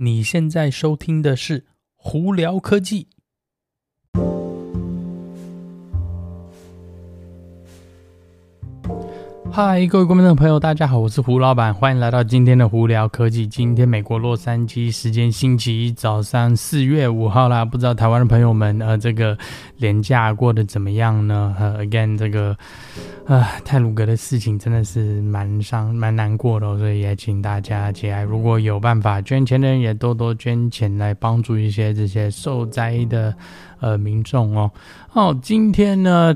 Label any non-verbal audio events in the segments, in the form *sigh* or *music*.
你现在收听的是《胡聊科技》。嗨，各位观众朋友，大家好，我是胡老板，欢迎来到今天的胡聊科技。今天美国洛杉矶时间星期一早上四月五号啦，不知道台湾的朋友们呃，这个连假过得怎么样呢？呃，again 这个呃太鲁阁的事情真的是蛮伤蛮难过的，所以也请大家节哀，如果有办法捐钱的人也多多捐钱来帮助一些这些受灾的呃民众哦。哦，今天呢。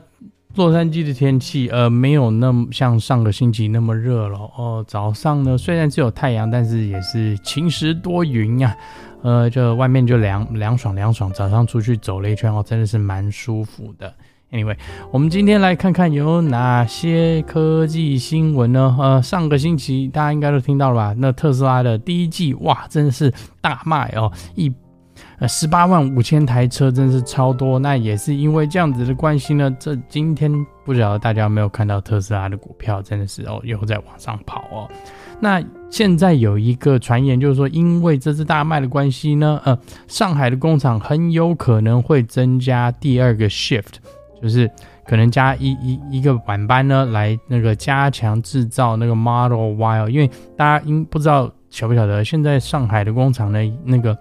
洛杉矶的天气，呃，没有那么像上个星期那么热了哦。早上呢，虽然只有太阳，但是也是晴时多云呀、啊。呃，就外面就凉凉爽凉爽。早上出去走了一圈哦，真的是蛮舒服的。Anyway，我们今天来看看有哪些科技新闻呢？呃，上个星期大家应该都听到了吧？那特斯拉的第一季，哇，真的是大卖哦，一。呃，十八万五千台车真是超多，那也是因为这样子的关系呢。这今天不晓得大家有没有看到特斯拉的股票，真的是哦，又在往上跑哦。那现在有一个传言，就是说因为这次大卖的关系呢，呃，上海的工厂很有可能会增加第二个 shift，就是可能加一一一个晚班呢，来那个加强制造那个 Model Y 哦。因为大家应不知道晓不晓得，现在上海的工厂呢，那个。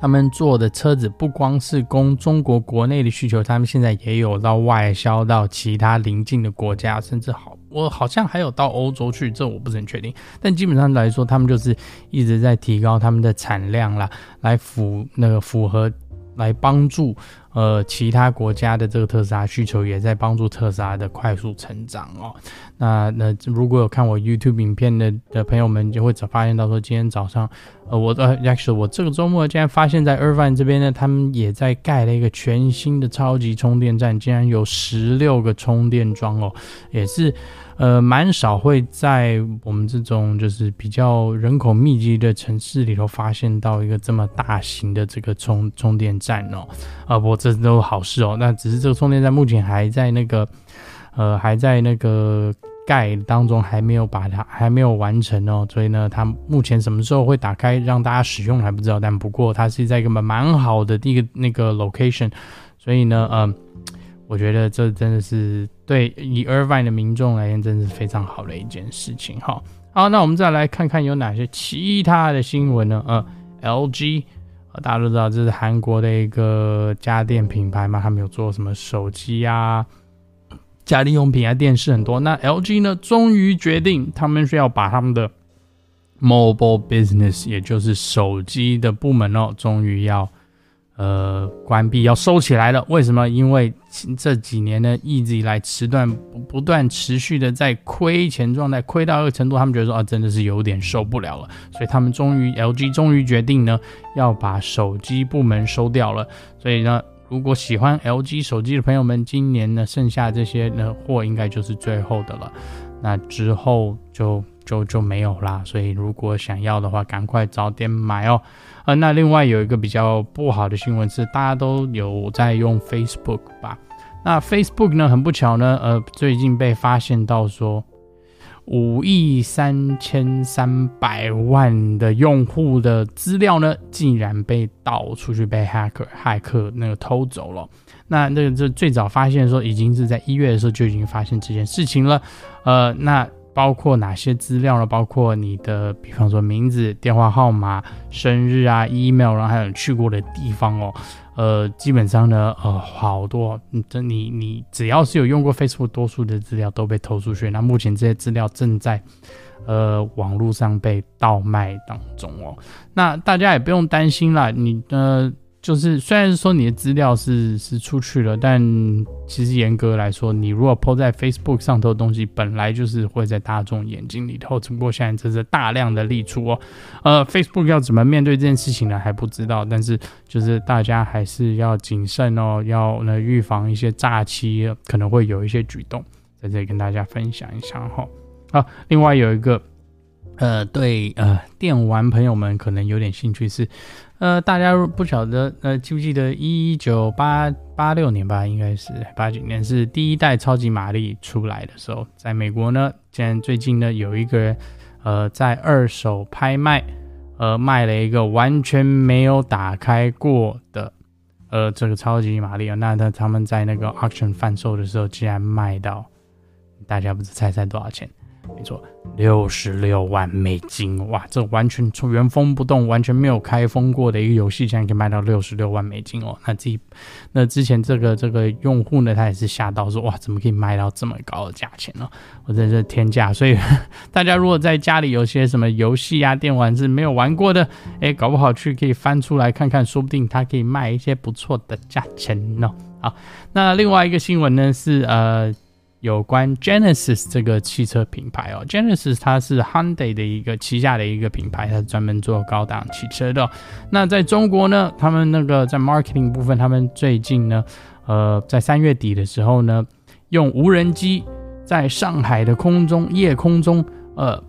他们做的车子不光是供中国国内的需求，他们现在也有到外销到其他邻近的国家，甚至好，我好像还有到欧洲去，这我不是很确定。但基本上来说，他们就是一直在提高他们的产量啦，来符那个符合。来帮助呃其他国家的这个特斯拉需求，也在帮助特斯拉的快速成长哦。那那如果有看我 YouTube 影片的的朋友们，就会早发现到说，今天早上呃我呃 actually 我这个周末竟然发现，在 Irvine 这边呢，他们也在盖了一个全新的超级充电站，竟然有十六个充电桩哦，也是。呃，蛮少会在我们这种就是比较人口密集的城市里头发现到一个这么大型的这个充充电站哦。啊，不过这都好事哦。那只是这个充电站目前还在那个呃还在那个盖当中，还没有把它还没有完成哦。所以呢，它目前什么时候会打开让大家使用还不知道。但不过它是在一个蛮蛮好的一个那个 location，所以呢，嗯、呃。我觉得这真的是对以 Irvine 的民众而言，真是非常好的一件事情哈。好，那我们再来看看有哪些其他的新闻呢？呃，LG，大家都知道这是韩国的一个家电品牌嘛，他们有做什么手机啊、家电用品啊、电视很多。那 LG 呢，终于决定他们是要把他们的 Mobile Business，也就是手机的部门哦，终于要。呃，关闭要收起来了。为什么？因为这几年呢，一直以来持断不不断持续的在亏钱状态，亏到一个程度，他们觉得说啊，真的是有点受不了了。所以他们终于，LG 终于决定呢，要把手机部门收掉了。所以呢，如果喜欢 LG 手机的朋友们，今年呢，剩下这些呢货应该就是最后的了。那之后就就就没有啦。所以如果想要的话，赶快早点买哦。呃，那另外有一个比较不好的新闻是，大家都有在用 Facebook 吧？那 Facebook 呢，很不巧呢，呃，最近被发现到说，五亿三千三百万的用户的资料呢，竟然被盗出去，被骇客骇客那个偷走了。那那个这最早发现的时候，已经是在一月的时候就已经发现这件事情了。呃，那。包括哪些资料呢？包括你的，比方说名字、电话号码、生日啊、email，然后还有去过的地方哦。呃，基本上呢，呃，好多，这你你只要是有用过 Facebook，多数的资料都被偷出去。那目前这些资料正在呃网络上被盗卖当中哦。那大家也不用担心啦，你的。就是虽然说你的资料是是出去了，但其实严格来说，你如果 po 在 Facebook 上头的东西，本来就是会在大众眼睛里头。只不过现在这是大量的利出哦。呃，Facebook 要怎么面对这件事情呢？还不知道。但是就是大家还是要谨慎哦，要呢预防一些诈欺可能会有一些举动，在这里跟大家分享一下哈。好，另外有一个呃，对呃电玩朋友们可能有点兴趣是。呃，大家不晓得，呃，记不记得一九八八六年吧，应该是八九年，是第一代超级玛丽出来的时候，在美国呢，竟然最近呢，有一个人，呃，在二手拍卖，呃，卖了一个完全没有打开过的，呃，这个超级玛丽啊。那他他们在那个 auction 贩售的时候，竟然卖到，大家不知猜猜多少钱？没错，六十六万美金哇！这完全从原封不动、完全没有开封过的一个游戏，竟然可以卖到六十六万美金哦！那这那之前这个这个用户呢，他也是吓到说哇，怎么可以卖到这么高的价钱呢？我真是天价！所以 *laughs* 大家如果在家里有些什么游戏啊、电玩是没有玩过的，哎，搞不好去可以翻出来看看，说不定它可以卖一些不错的价钱呢。好，那另外一个新闻呢是呃。有关 Genesis 这个汽车品牌哦，Genesis 它是 Hyundai 的一个旗下的一个品牌，它是专门做高档汽车的。那在中国呢，他们那个在 marketing 部分，他们最近呢，呃，在三月底的时候呢，用无人机在上海的空中夜空中，呃，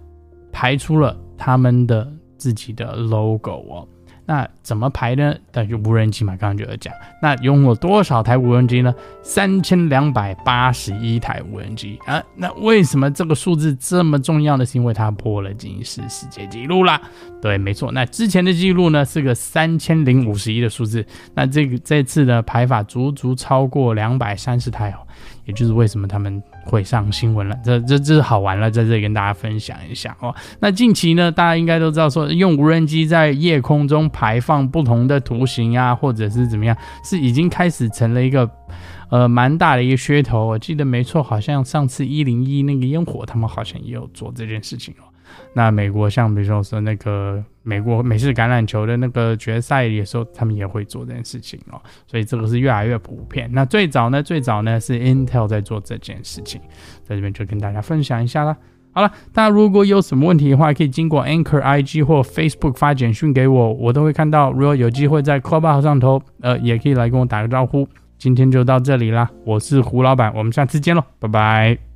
排出了他们的自己的 logo 哦。那怎么排呢？但是无人机嘛，刚刚就有讲。那拥有多少台无人机呢？三千两百八十一台无人机啊！那为什么这个数字这么重要呢？是因为它破了吉尼斯世界纪录啦。对，没错。那之前的记录呢是个三千零五十一的数字。那这个这次的排法足足超过两百三十台哦。也就是为什么他们会上新闻了，这这这是好玩了，在这里跟大家分享一下哦。那近期呢，大家应该都知道说，用无人机在夜空中排放不同的图形啊，或者是怎么样，是已经开始成了一个呃蛮大的一个噱头。我记得没错，好像上次一零一那个烟火，他们好像也有做这件事情哦。那美国像比如说说那个美国美式橄榄球的那个决赛的时候，他们也会做这件事情哦，所以这个是越来越普遍。那最早呢，最早呢是 Intel 在做这件事情，在这边就跟大家分享一下啦。好了，大家如果有什么问题的话，可以经过 Anchor IG 或 Facebook 发简讯给我，我都会看到。如果有机会在 Club 上头，呃，也可以来跟我打个招呼。今天就到这里啦，我是胡老板，我们下次见喽，拜拜。